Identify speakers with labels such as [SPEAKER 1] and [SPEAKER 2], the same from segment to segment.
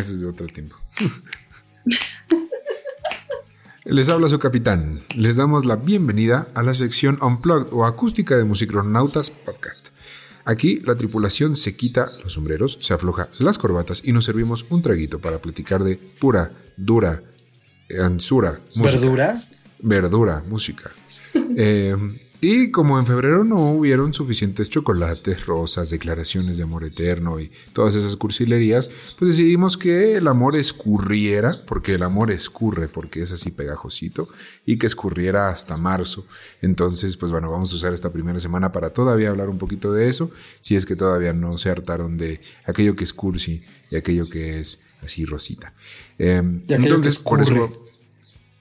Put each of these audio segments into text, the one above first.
[SPEAKER 1] Eso es de otro tiempo. Les habla su capitán. Les damos la bienvenida a la sección Unplugged o Acústica de Musicronautas Podcast. Aquí la tripulación se quita los sombreros, se afloja las corbatas y nos servimos un traguito para platicar de pura, dura, ansura, música.
[SPEAKER 2] ¿Verdura?
[SPEAKER 1] Verdura, música. Eh, y como en febrero no hubieron suficientes chocolates, rosas, declaraciones de amor eterno y todas esas cursilerías, pues decidimos que el amor escurriera, porque el amor escurre, porque es así pegajosito, y que escurriera hasta marzo. Entonces, pues bueno, vamos a usar esta primera semana para todavía hablar un poquito de eso, si es que todavía no se hartaron de aquello que es cursi y aquello que es así rosita.
[SPEAKER 2] Eh, entonces, por
[SPEAKER 1] eso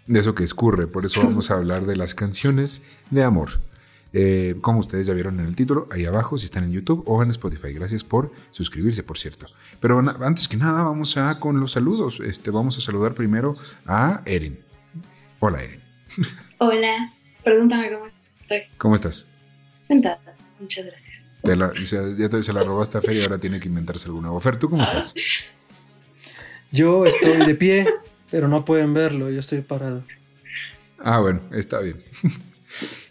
[SPEAKER 1] de eso que escurre. Por eso vamos a hablar de las canciones de amor. Eh, como ustedes ya vieron en el título, ahí abajo, si están en YouTube o en Spotify. Gracias por suscribirse, por cierto. Pero antes que nada, vamos a con los saludos. Este, vamos a saludar primero a Erin. Hola, Erin.
[SPEAKER 3] Hola, pregúntame cómo estoy.
[SPEAKER 1] ¿Cómo estás?
[SPEAKER 3] Encantada, muchas gracias.
[SPEAKER 1] ya se la robaste a Fer y ahora tiene que inventarse alguna. Fer, ¿tú cómo estás?
[SPEAKER 2] Yo estoy de pie, pero no pueden verlo, yo estoy parado.
[SPEAKER 1] Ah, bueno, está bien.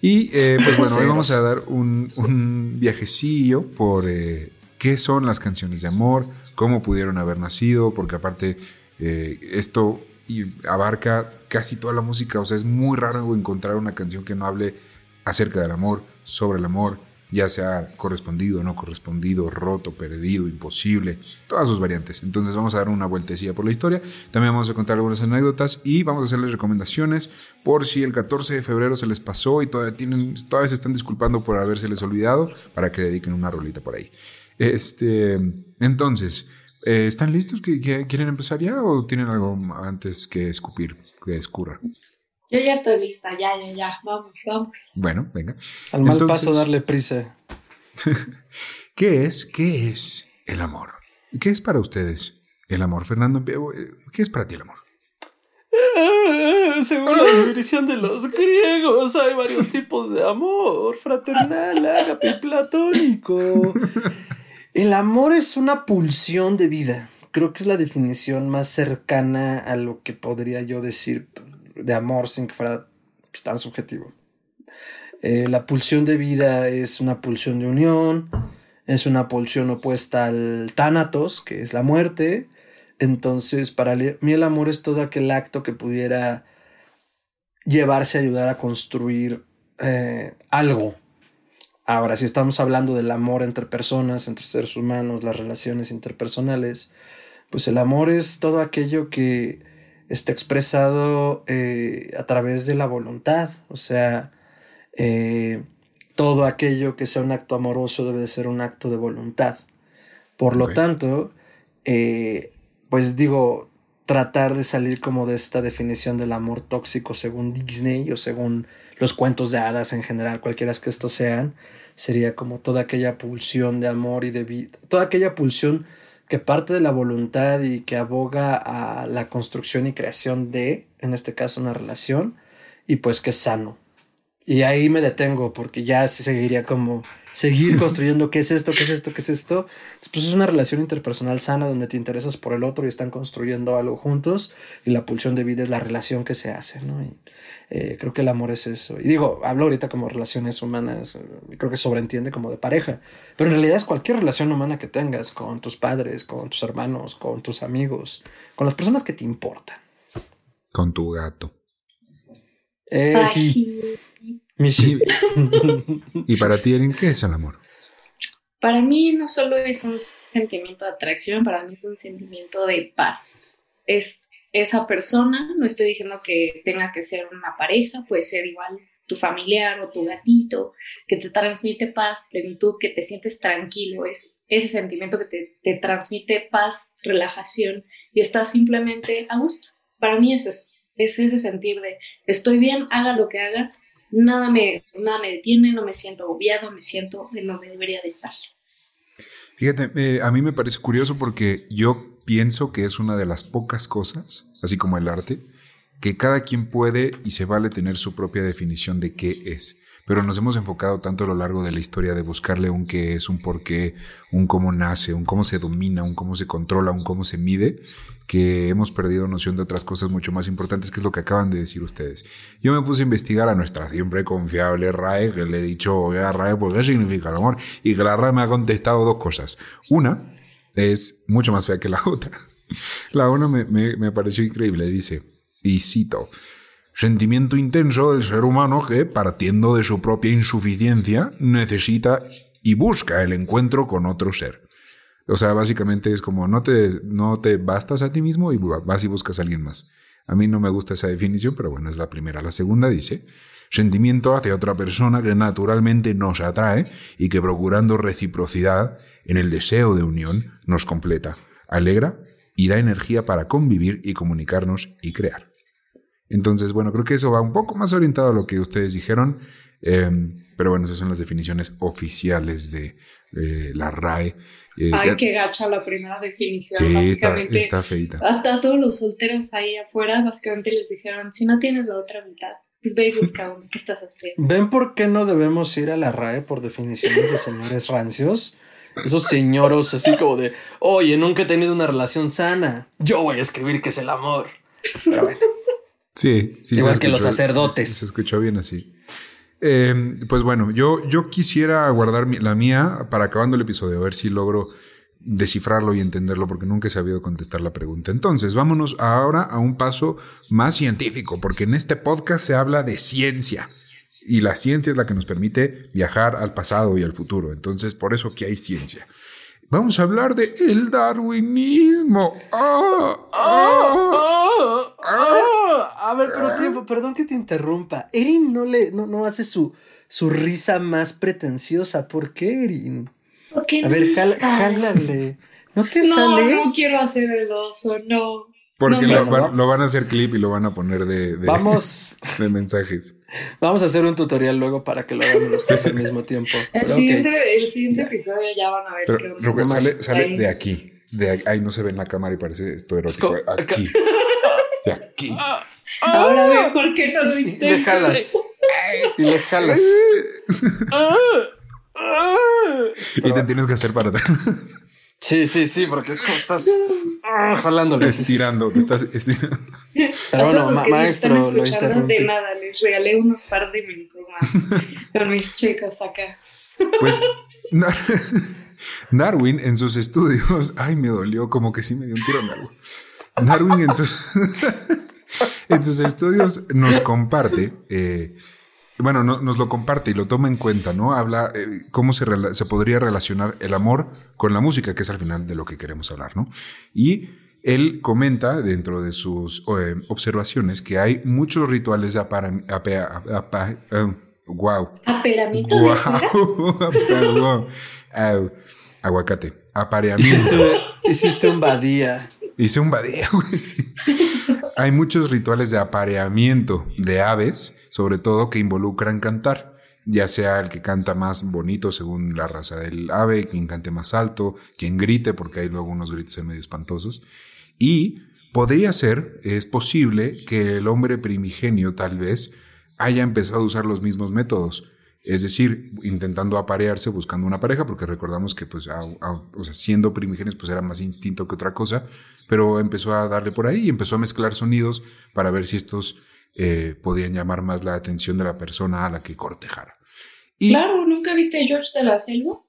[SPEAKER 1] Y eh, pues bueno, hoy vamos a dar un, viajecillo por eh, qué son las canciones de amor, cómo pudieron haber nacido, porque aparte eh, esto abarca casi toda la música, o sea, es muy raro encontrar una canción que no hable acerca del amor, sobre el amor, ya sea correspondido, no correspondido, roto, perdido, imposible, todas sus variantes. Entonces vamos a dar una vueltecilla por la historia, también vamos a contar algunas anécdotas y vamos a hacerles recomendaciones por si el 14 de febrero se les pasó y todavía, tienen, todavía se están disculpando por haberse les olvidado para que dediquen una rolita por ahí. Este, entonces, eh, ¿están listos? ¿Quieren empezar ya o tienen algo antes que escupir, que escurra?
[SPEAKER 3] Yo ya estoy lista, ya, ya, ya, vamos, vamos.
[SPEAKER 1] Bueno, venga.
[SPEAKER 2] Al mal paso darle prisa.
[SPEAKER 1] ¿Qué es, qué es el amor? ¿Qué es para ustedes el amor? Fernando, ¿qué es para ti el amor?
[SPEAKER 2] Eh, según la definición de los griegos, hay varios tipos de amor: fraternal, ágape platónico. El amor es una pulsión de vida. Creo que es la definición más cercana a lo que podría yo decir de amor sin que fuera tan subjetivo. Eh, la pulsión de vida es una pulsión de unión, es una pulsión opuesta al tánatos, que es la muerte. Entonces, para mí el amor es todo aquel acto que pudiera llevarse a ayudar a construir eh, algo. Ahora, si estamos hablando del amor entre personas, entre seres humanos, las relaciones interpersonales, pues el amor es todo aquello que está expresado eh, a través de la voluntad. O sea, eh, todo aquello que sea un acto amoroso debe de ser un acto de voluntad. Por lo tanto, eh, pues digo, tratar de salir como de esta definición del amor tóxico según Disney o según los cuentos de hadas en general, cualquiera que estos sean, sería como toda aquella pulsión de amor y de vida, toda aquella pulsión que parte de la voluntad y que aboga a la construcción y creación de, en este caso, una relación, y pues que es sano. Y ahí me detengo porque ya seguiría como seguir construyendo qué es esto, qué es esto, qué es esto. Pues es una relación interpersonal sana donde te interesas por el otro y están construyendo algo juntos y la pulsión de vida es la relación que se hace, ¿no? Y, eh, creo que el amor es eso. Y digo, hablo ahorita como relaciones humanas, creo que sobreentiende como de pareja, pero en realidad es cualquier relación humana que tengas con tus padres, con tus hermanos, con tus amigos, con las personas que te importan.
[SPEAKER 1] Con tu gato.
[SPEAKER 2] Eh, sí.
[SPEAKER 1] ¿Y para ti, Erin, qué es el amor?
[SPEAKER 3] Para mí no solo es un sentimiento de atracción, para mí es un sentimiento de paz. Es esa persona, no estoy diciendo que tenga que ser una pareja, puede ser igual tu familiar o tu gatito, que te transmite paz, plenitud, que te sientes tranquilo, es ese sentimiento que te, te transmite paz, relajación y estás simplemente a gusto. Para mí es eso, es ese sentir de estoy bien, haga lo que haga, nada me, nada me detiene, no me siento agobiado, me siento en donde debería de estar.
[SPEAKER 1] Fíjate, eh, a mí me parece curioso porque yo pienso que es una de las pocas cosas, así como el arte, que cada quien puede y se vale tener su propia definición de qué es. Pero nos hemos enfocado tanto a lo largo de la historia de buscarle un qué es, un por qué, un cómo nace, un cómo se domina, un cómo se controla, un cómo se mide, que hemos perdido noción de otras cosas mucho más importantes, que es lo que acaban de decir ustedes. Yo me puse a investigar a nuestra siempre confiable RAE, que le he dicho, oiga, RAE, ¿por qué significa el amor? Y que la RAE me ha contestado dos cosas. Una es mucho más fea que la otra. La una me, me, me pareció increíble, dice, y cito, Sentimiento intenso del ser humano que, partiendo de su propia insuficiencia, necesita y busca el encuentro con otro ser. O sea, básicamente es como no te, no te bastas a ti mismo y vas y buscas a alguien más. A mí no me gusta esa definición, pero bueno, es la primera. La segunda dice, sentimiento hacia otra persona que naturalmente nos atrae y que procurando reciprocidad en el deseo de unión nos completa, alegra y da energía para convivir y comunicarnos y crear. Entonces, bueno, creo que eso va un poco más orientado a lo que ustedes dijeron. Em, pero bueno, esas son las definiciones oficiales de, la RAE.
[SPEAKER 3] Eh, Ay, qué gacha la primera definición.
[SPEAKER 1] Sí, básicamente, está, feita.
[SPEAKER 3] A, todos los solteros ahí afuera, básicamente les dijeron, si no tienes la otra mitad, ve y busca uno. ¿Qué estás haciendo?
[SPEAKER 2] ¿Ven por qué no debemos ir a la RAE por definiciones de señores rancios? Esos señoros así como de, oye, nunca he tenido una relación sana. Yo voy a escribir que es el amor. Pero bueno.
[SPEAKER 1] Sí, sí.
[SPEAKER 2] Igual que los sacerdotes.
[SPEAKER 1] Se, escuchó bien así. Eh, pues bueno, yo, yo quisiera guardar la mía para acabando el episodio, a ver si logro descifrarlo y entenderlo, porque nunca he sabido contestar la pregunta. Entonces, vámonos ahora a un paso más científico, porque en este podcast se habla de ciencia. Y la ciencia es la que nos permite viajar al pasado y al futuro. Entonces, por eso que hay ciencia. Vamos a hablar de el darwinismo. Ah, ah,
[SPEAKER 2] ah, a ver, pero tiempo, perdón que te interrumpa. Erin no le, no, no hace su, su risa más pretenciosa. ¿Por qué, Erin?
[SPEAKER 3] Porque
[SPEAKER 2] a ver, jálale. ¿No te sale?
[SPEAKER 3] No, no quiero hacer el oso, no.
[SPEAKER 1] Porque lo, van, a hacer clip y lo van a poner de,
[SPEAKER 2] Vamos.
[SPEAKER 1] de mensajes.
[SPEAKER 2] Vamos a hacer un tutorial luego para que lo hagan los tres al mismo tiempo.
[SPEAKER 3] El, siguiente, el siguiente episodio ya van a ver.
[SPEAKER 1] Pero, sale, sale de aquí. De ahí, no se ve en la cámara y parece esto erótico. Aquí. De aquí.
[SPEAKER 3] Ahora ve por qué no lo
[SPEAKER 2] Y le jalas. Y le jalas.
[SPEAKER 1] y te tienes que hacer para atrás.
[SPEAKER 2] Sí, sí, sí, porque es como estás jalándole.
[SPEAKER 1] Estirando, te estás estirando.
[SPEAKER 2] Pero bueno, maestro, lo interrumpí.
[SPEAKER 3] De nada, les regalé unos par de minutos más con mis chicos acá.
[SPEAKER 1] Pues Darwin en sus estudios, ay, me dolió, como que sí me dio un tiro Darwin. Darwin en sus, en sus estudios nos comparte eh, bueno, nos lo comparte y lo toma en cuenta, ¿no? Habla eh, cómo se, se, podría relacionar el amor con la música, que es al final de lo que queremos hablar, ¿no? Y él comenta dentro de sus eh, observaciones que hay muchos rituales de aparamiento. wow.
[SPEAKER 3] Aperamiento.
[SPEAKER 1] Wow. aguacate. Apareamiento.
[SPEAKER 2] Hiciste, un badía.
[SPEAKER 1] Hice un badía, güey. Sí. Hay muchos rituales de apareamiento de aves sobre todo que involucran cantar, ya sea el que canta más bonito según la raza del ave, quien cante más alto, quien grite, porque hay luego unos gritos medio espantosos. Y podría ser, es posible que el hombre primigenio tal vez haya empezado a usar los mismos métodos. Es decir, intentando aparearse, buscando una pareja, porque recordamos que, pues, siendo primigenios, pues era más instinto que otra cosa, pero empezó a darle por ahí y empezó a mezclar sonidos para ver si estos eh, podían llamar más la atención de la persona a la que cortejara.
[SPEAKER 3] Y, claro, ¿nunca viste George de la Selva?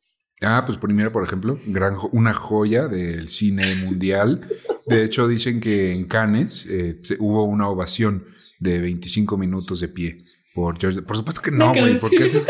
[SPEAKER 1] Ah, pues primero, por ejemplo, gran, una joya del cine mundial. De hecho, dicen que en Cannes eh, hubo una ovación de 25 minutos de pie. Por, George. por supuesto que no, güey. ¿Por qué haces,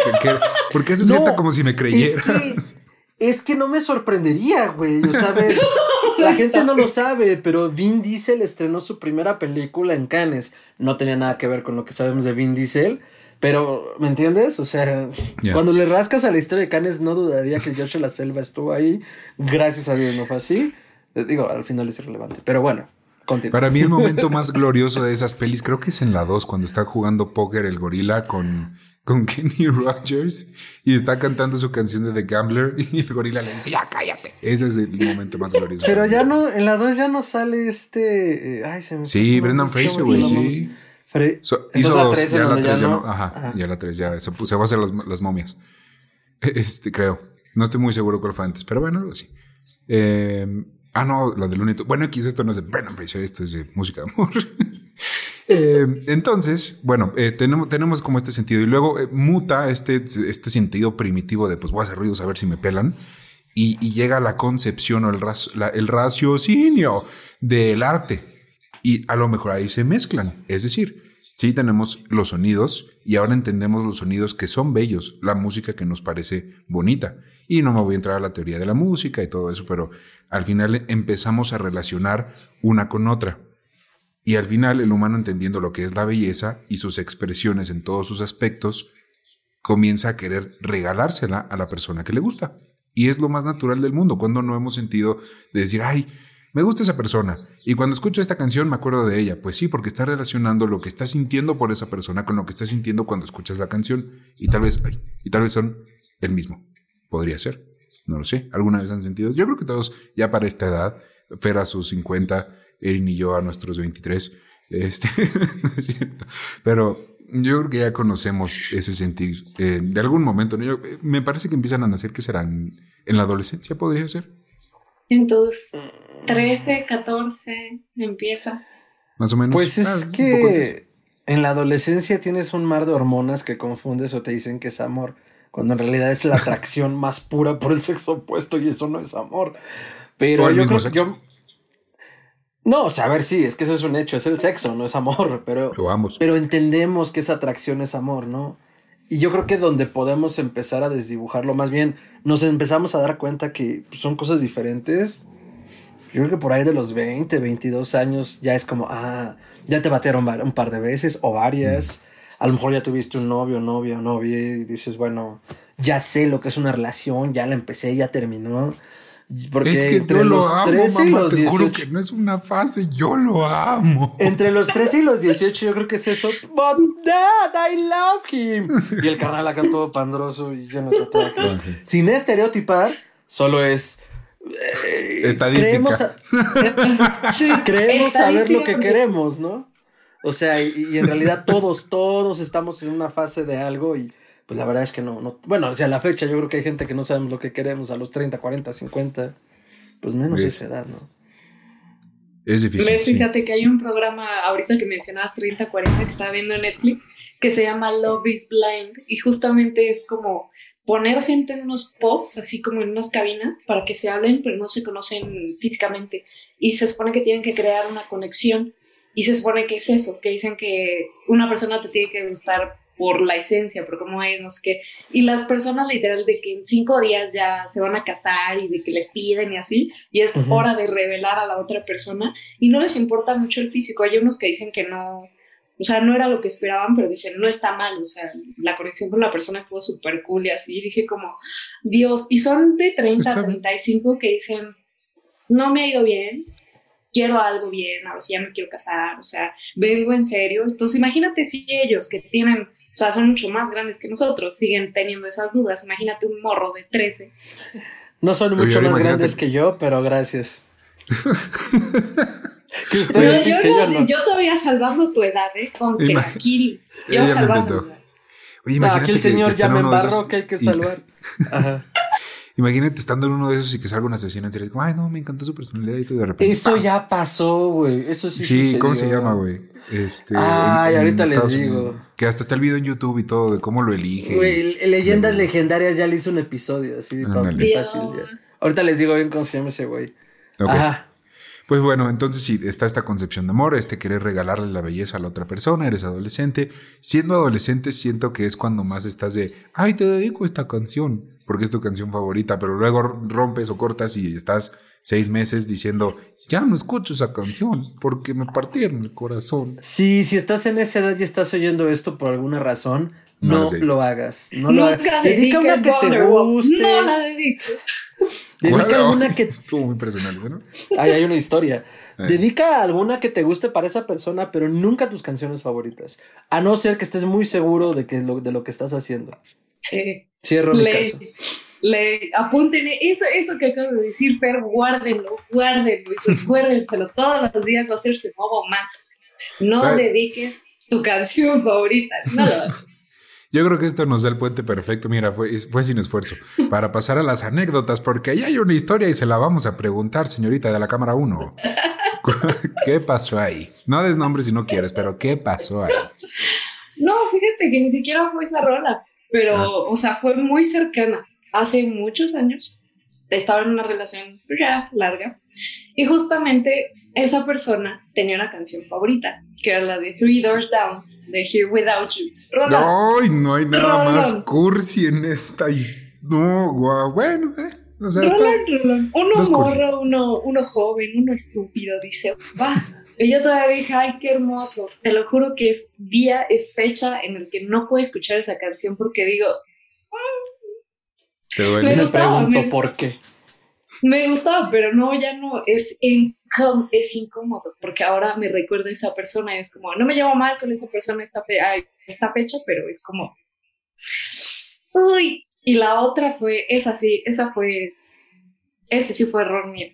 [SPEAKER 1] ¿por qué haces como si me creyeras?
[SPEAKER 2] Es que, no me sorprendería, güey. O sea, ver, la gente no lo sabe, pero Vin Diesel estrenó su primera película en Cannes. No tenía nada que ver con lo que sabemos de Vin Diesel. Pero, ¿me entiendes? O sea, cuando le rascas a la historia de Cannes, no dudaría que George la Selva estuvo ahí. Gracias a Dios no fue así. Eh, digo, al final es irrelevante. Pero bueno, continúa.
[SPEAKER 1] Para mí, el momento más glorioso de esas pelis, creo que es en la 2, cuando está jugando póker el gorila con con Kenny Rogers y está cantando su canción de The Gambler y el gorila le dice, ya cállate. Ese es el momento más glorioso.
[SPEAKER 2] Pero ya no, en la 2 ya no sale este... Eh, ay, se me
[SPEAKER 1] sí, Brendan Fraser, güey, sí. hizo la 3 ya, la 3 ya no. Ajá, ya la 3 ya se, se va a hacer las, las, momias. Este, creo. No estoy muy seguro cuál fue antes, pero bueno, algo así. Eh, ah, no, la del Unito. Bueno, aquí esto no es de Brennan Fraser, esto es de música de amor. eh, entonces, bueno, eh, tenemos, tenemos como este sentido y luego eh, muta este, este sentido primitivo de pues voy a hacer ruidos a ver si me pelan. Y, y llega la concepción o el, la, el raciocinio del arte. Y a lo mejor ahí se mezclan. Es decir, sí tenemos los sonidos y ahora entendemos los sonidos que son bellos, la música que nos parece bonita. Y no me voy a entrar a la teoría de la música y todo eso, pero al final empezamos a relacionar una con otra. Y al final el humano entendiendo lo que es la belleza y sus expresiones en todos sus aspectos, comienza a querer regalársela a la persona que le gusta. Y es lo más natural del mundo, cuando no hemos sentido de decir, ay, me gusta esa persona. Y cuando escucho esta canción me acuerdo de ella. Pues sí, porque está relacionando lo que estás sintiendo por esa persona con lo que estás sintiendo cuando escuchas la canción. Y tal vez, y tal vez son el mismo. Podría ser. No lo sé. ¿Alguna vez han sentido? Yo creo que todos, ya para esta edad, Fer a sus 50, Erin y yo a nuestros 23. Este, no es cierto. Pero yo creo que ya conocemos ese sentir eh, de algún momento. ¿no? Eh, me parece que empiezan a nacer, que serán en la adolescencia, podría ser.
[SPEAKER 3] En tus 13, 14 empieza.
[SPEAKER 1] Más o menos.
[SPEAKER 2] Pues es ah, que en la adolescencia tienes un mar de hormonas que confundes o te dicen que es amor, cuando en realidad es la atracción más pura por el sexo opuesto y eso no es amor. Pero yo creo que yo... No, o sea, a ver, sí, es que eso es un hecho, es el sexo, no es amor, pero...
[SPEAKER 1] Lo
[SPEAKER 2] Pero entendemos que esa atracción es amor, ¿no? Y yo creo que donde podemos empezar a desdibujarlo, más bien nos empezamos a dar cuenta que son cosas diferentes. Yo creo que por ahí de los 20, 22 años ya es como, ah, ya te batearon un par de veces o varias. A lo mejor ya tuviste un novio, novia, novia y dices, bueno, ya sé lo que es una relación, ya la empecé, ya terminó.
[SPEAKER 1] Porque es que entre los lo amo, 13 y los te juro que no es una fase, yo lo amo.
[SPEAKER 2] Entre los 13 y los 18 yo creo que es eso. But dad, I love him. Y el carnal acá todo pandroso y lleno de tatuajes. Ah, Sin estereotipar, solo es...
[SPEAKER 1] Eh, Estadística.
[SPEAKER 2] Creemos, saber lo que queremos, ¿no? O sea, y en realidad todos, todos estamos en una fase de algo y pues la verdad es que no, no, bueno, o sea, a la fecha yo creo que hay gente que no sabemos lo que queremos a los 30, 40, 50, pues menos esa edad, ¿no?
[SPEAKER 1] Es difícil.
[SPEAKER 3] Fíjate que hay un programa, ahorita que mencionabas 30, 40, que estaba viendo en Netflix, que se llama Love is Blind, y justamente es como poner gente en unos pods, así como en unas cabinas, para que se hablen, pero no se conocen físicamente. Y se supone que tienen que crear una conexión. Y se supone que es eso, que dicen que una persona te tiene que gustar por la esencia, por cómo es, no sé qué. Y las personas literal de que en cinco días ya se van a casar y de que les piden y así, y es hora de revelar a la otra persona y no les importa mucho el físico. Hay unos que dicen que no, o sea, no era lo que esperaban, pero dicen, no está mal, o sea, la conexión con la persona estuvo súper cool y así. Y dije como, Dios, y son de 30 a 35 que dicen, no me ha ido bien, quiero algo bien, a ver si ya me quiero casar, o sea, vengo en serio. Entonces, imagínate si ellos que tienen o sea, son mucho más grandes que nosotros, siguen teniendo esas dudas. Imagínate un morro de 13.
[SPEAKER 2] No son mucho más grandes que yo, pero gracias.
[SPEAKER 3] que ustedes yo, que yo, no. yo todavía salvando tu edad, ¿eh? Con tranquilo. Yo salvando.
[SPEAKER 2] Oye, imagínate aquí el señor ya me embarró que hay que salvar. Ajá.
[SPEAKER 1] Imagínate estando en uno de esos y que salga una sesión en serio. Ay, no, me encantó su personalidad y todo de repente.
[SPEAKER 2] Eso ya pasó, güey. Eso sí. Sí,
[SPEAKER 1] ¿cómo se llama, güey?
[SPEAKER 2] Este, Ay, ahorita les digo.
[SPEAKER 1] que hasta está el video en YouTube y todo de cómo lo elige.
[SPEAKER 2] Güey, Leyendas Legendarias ya le hizo un episodio así fácil. Ahorita les digo bien cómo se llama ese güey. Ajá.
[SPEAKER 1] Pues bueno, entonces sí, está esta concepción de amor, este querer regalarle la belleza a la otra persona, eres adolescente. Siendo adolescente siento que es cuando más estás de, ay, te dedico esta canción, porque es tu canción favorita, pero luego rompes o cortas y estás seis meses diciendo, ya no escucho esa canción porque me partieron el corazón.
[SPEAKER 2] Sí, si estás en esa edad y estás oyendo esto por alguna razón, no, lo hagas. No lo hagas. Dedica una que te guste. No la dediques. Dedica alguna que.
[SPEAKER 1] Estuvo muy personal, ¿no?
[SPEAKER 2] Ay, hay una historia. Eh. Dedica alguna que te guste para esa persona, pero nunca tus canciones favoritas. A no ser que estés muy seguro de, que lo, de lo que estás haciendo.
[SPEAKER 3] Sí.
[SPEAKER 2] Cierro mi caso
[SPEAKER 3] le apunten eso, eso que acabo de decir, pero guárdenlo, guárdenlo y recuérdenselo todos los días va a ser su nuevo más. No dediques tu canción favorita. No lo
[SPEAKER 1] Yo creo que esto nos da el puente perfecto. Mira, fue, fue sin esfuerzo. Para pasar a las anécdotas, porque ahí hay una historia y se la vamos a preguntar, señorita de la cámara 1. ¿Qué pasó ahí? No des nombre si no quieres, pero ¿qué pasó ahí?
[SPEAKER 3] No, fíjate que ni siquiera fue esa rola, pero, ah. o sea, fue muy cercana. Hace muchos años estaba en una relación ya larga y justamente esa persona tenía una canción favorita, que era la de Three Doors Down, de Here Without You.
[SPEAKER 1] Ay, no hay nada más cursi en esta No, guau, bueno, eh. O sea,
[SPEAKER 3] Uno morro, uno, uno joven, uno estúpido, dice, va. Y yo todavía dije, ay, qué hermoso. Te lo juro que es día, es fecha en el que no puedo escuchar esa canción porque digo,
[SPEAKER 2] Te duele. Me, pregunto por qué.
[SPEAKER 3] Me gustaba, pero no, ya no, es, es incómodo, porque ahora me recuerda a esa persona, es como, no me llevo mal con esa persona esta, esta fecha, pero es como, uy, y la otra fue, esa sí, esa fue, ese sí fue error mío.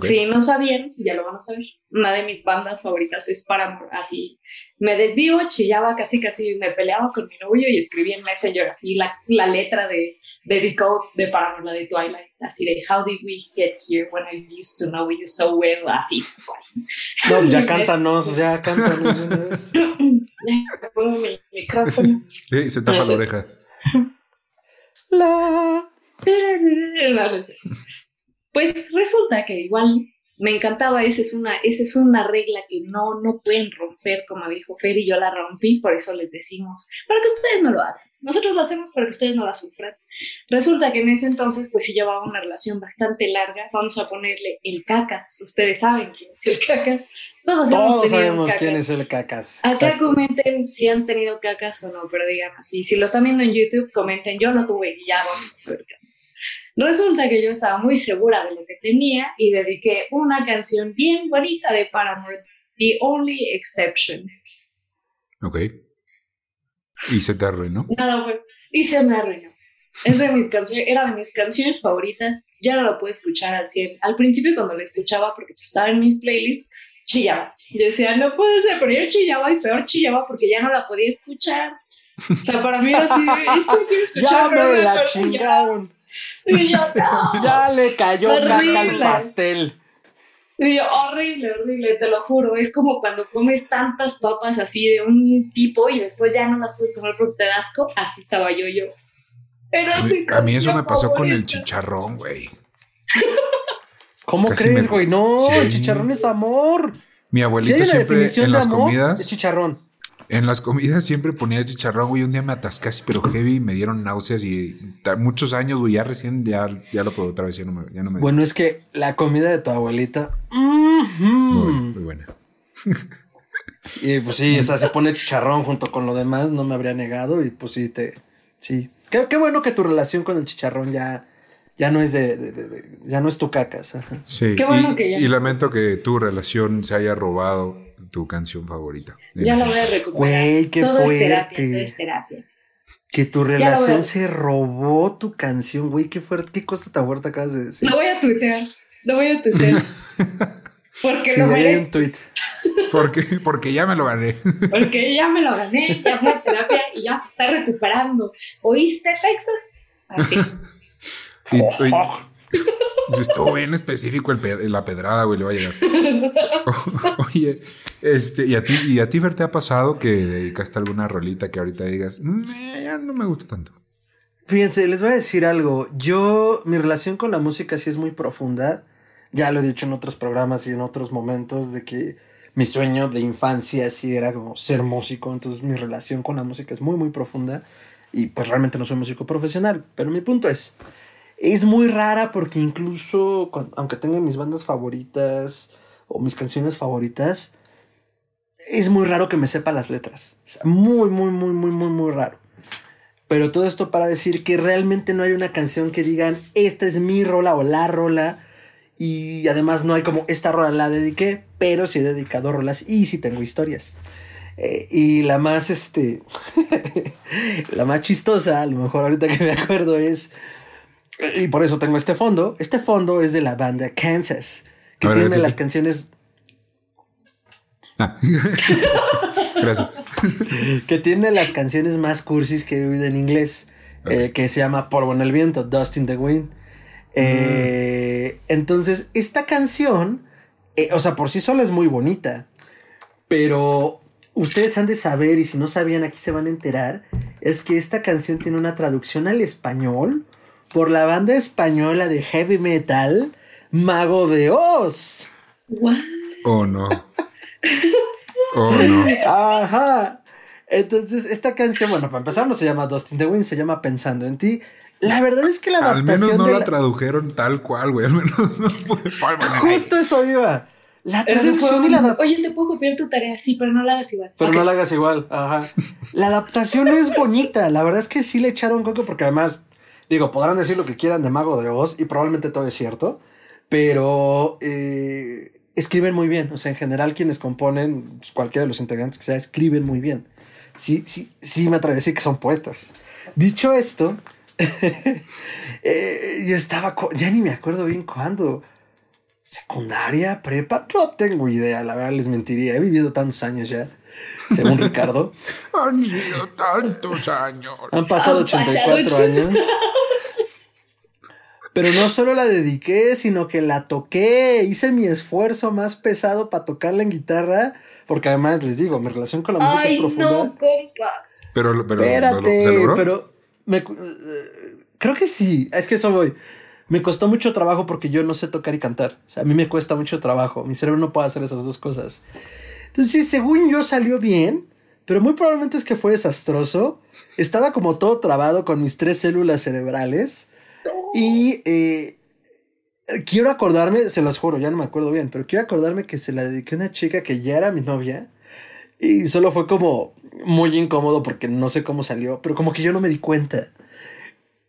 [SPEAKER 3] Si no sabían, ya lo van a saber. Una de mis bandas favoritas es Paramore. Así me desvío, chillaba, casi casi me peleaba con mi novio y escribí en Messenger así la, la letra de, de The Code de Paramore, la de Twilight. Así de How did we get here when I used to know you so well? Así.
[SPEAKER 2] No, pues ya cántanos, ya cántanos.
[SPEAKER 3] ya pongo mi micrófono.
[SPEAKER 1] se tapa la oreja.
[SPEAKER 3] La. Pues resulta que igual me encantaba, esa es una, esa es una regla que no, no pueden romper, como dijo Fer, y yo la rompí, por eso les decimos, para que ustedes no lo hagan. Nosotros lo hacemos para que ustedes no la sufran. Resulta que en ese entonces, pues sí llevaba una relación bastante larga. Vamos a ponerle el cacas. Ustedes saben quién es el cacas.
[SPEAKER 2] Todos, Todos sabemos quién es el cacas.
[SPEAKER 3] Acá comenten si han tenido cacas o no, pero digan así. Si lo están viendo en YouTube, comenten yo no tuve y ya vamos a qué. Resulta que yo estaba muy segura de lo que tenía y dediqué una canción bien bonita de Paramore, The Only Exception.
[SPEAKER 1] Ok. ¿Y se te arruinó?
[SPEAKER 3] Nada, fue. Y se me arruinó. Es de mis canciones, era de mis canciones favoritas. Ya no lo puedo escuchar al 100. Al principio, cuando lo escuchaba, porque estaba en mis playlists, chillaba. Yo decía, no puede ser, pero yo chillaba y peor chillaba porque ya no la podía escuchar. O sea, para mí era así, es que quiero escuchar.
[SPEAKER 2] Ya me la chingaron.
[SPEAKER 3] Y yo,
[SPEAKER 2] Ya le cayó caca al pastel.
[SPEAKER 3] Y yo, horrible, horrible, te lo juro. Es como cuando comes tantas papas así de un tipo y después ya no las puedes comer porque te das asco. Así estaba yo, yo.
[SPEAKER 1] Pero a mí, eso me pasó con el chicharrón, güey.
[SPEAKER 2] ¿Cómo crees, güey? No, el chicharrón es amor.
[SPEAKER 1] Mi abuelita siempre en las comidas.
[SPEAKER 2] Es chicharrón.
[SPEAKER 1] En las comidas siempre ponía chicharrón, güey. Un día me atasqué así, pero heavy, me dieron náuseas y muchos años, güey. Ya recién, ya, ya lo probé otra vez, ya no me, ya no me
[SPEAKER 2] Bueno, es que la comida de tu abuelita.
[SPEAKER 1] muy, buena.
[SPEAKER 2] y pues sí, o sea, se pone chicharrón junto con lo demás, no me habría negado. Y pues sí, te. Sí. Qué, qué bueno que tu relación con el chicharrón ya. Ya no es de, ya no es tu cacas.
[SPEAKER 1] Sí. Qué bueno y, que ya y lamento que tu relación se haya robado tu canción favorita.
[SPEAKER 3] Ya la voy a recuperar.
[SPEAKER 2] Güey, qué todo fuerte. Es terapia, todo es terapia. Que tu relación se robó tu canción, güey, qué fuerte, qué cosa tan fuerte acabas de decir.
[SPEAKER 3] Lo voy a tuitear, lo voy a tuitear. Porque sí, lo un tweet.
[SPEAKER 1] Porque, porque ya me lo gané.
[SPEAKER 3] Porque ya me lo gané, ya fue a terapia y ya se está recuperando. ¿Oíste, Texas? Así. Y,
[SPEAKER 1] Estuvo bien específico el la pedrada, güey, le va a llegar. Oye, este, ¿y a ti, y a ti, te ha pasado que dedicaste alguna rolita que ahorita digas, mm, ya no me gusta tanto?
[SPEAKER 2] Fíjense, les voy a decir algo. Yo, mi relación con la música sí es muy profunda. Ya lo he dicho en otros programas y en otros momentos de que mi sueño de infancia sí era como ser músico. Entonces mi relación con la música es muy, muy profunda. Y pues realmente no soy músico profesional. Pero mi punto es, es muy rara porque incluso, aunque tenga mis bandas favoritas o mis canciones favoritas, es muy raro que me sepa las letras. muy, muy, muy, muy, muy, muy raro. Pero todo esto para decir que realmente no hay una canción que digan, esta es mi rola o la rola. Y además no hay como, esta rola la dediqué, pero sí he dedicado rolas y sí tengo historias. Eh, y la más, este, la más chistosa, a lo mejor ahorita que me acuerdo es y por eso tengo este fondo. Este fondo es de la banda Kansas, que tiene las canciones. Ah.
[SPEAKER 1] Gracias.
[SPEAKER 2] que tiene las canciones más cursis que he oído en inglés, eh, que se llama Polvo en el viento, Dust in the Wind. Eh, mm. Entonces, esta canción, eh, o sea, por sí sola es muy bonita, pero ustedes han de saber, y si no sabían, aquí se van a enterar, es que esta canción tiene una traducción al español por la banda española de heavy metal Mago de Oz.
[SPEAKER 1] Oh, no. Oh, no.
[SPEAKER 2] Ajá. Entonces, esta canción, bueno, para empezar, no se llama Dustin the Wind, se llama Pensando en ti. La verdad es que la
[SPEAKER 1] adaptación. Al menos no la, tradujeron tal cual, güey. Al menos no fue
[SPEAKER 2] Justo eso iba. La traducción y la
[SPEAKER 3] Oye, te puedo copiar tu tarea, sí, pero no la hagas igual.
[SPEAKER 2] Pero no la hagas igual, ajá. La adaptación es bonita. La verdad es que sí le echaron coco porque además, digo, podrán decir lo que quieran de Mago de Oz y probablemente todo es cierto, pero eh, escriben muy bien. O sea, en general, quienes componen, pues, cualquiera de los integrantes que sea, escriben muy bien. Sí, sí, sí me atrevo a decir que son poetas. Dicho esto, eh, yo estaba, ya ni me acuerdo bien cuándo secundaria, prepa, no tengo idea, la verdad les mentiría, he vivido tantos años ya, según Ricardo.
[SPEAKER 1] Han sido tantos años.
[SPEAKER 2] Han pasado 84 años. Pero no solo la dediqué, sino que la toqué, hice mi esfuerzo más pesado para tocarla en guitarra, porque además les digo, mi relación con la música es profunda. No, compa.
[SPEAKER 1] Pero, pero,
[SPEAKER 2] Espérate, pero me, creo que sí, es que eso voy me costó mucho trabajo porque yo no sé tocar y cantar. O sea, a mí me cuesta mucho trabajo. Mi cerebro no puede hacer esas dos cosas. Entonces, según yo salió bien, pero muy probablemente es que fue desastroso. Estaba como todo trabado con mis tres células cerebrales. Y eh, quiero acordarme, se los juro, ya no me acuerdo bien, pero quiero acordarme que se la dediqué a una chica que ya era mi novia. Y solo fue como muy incómodo porque no sé cómo salió, pero como que yo no me di cuenta.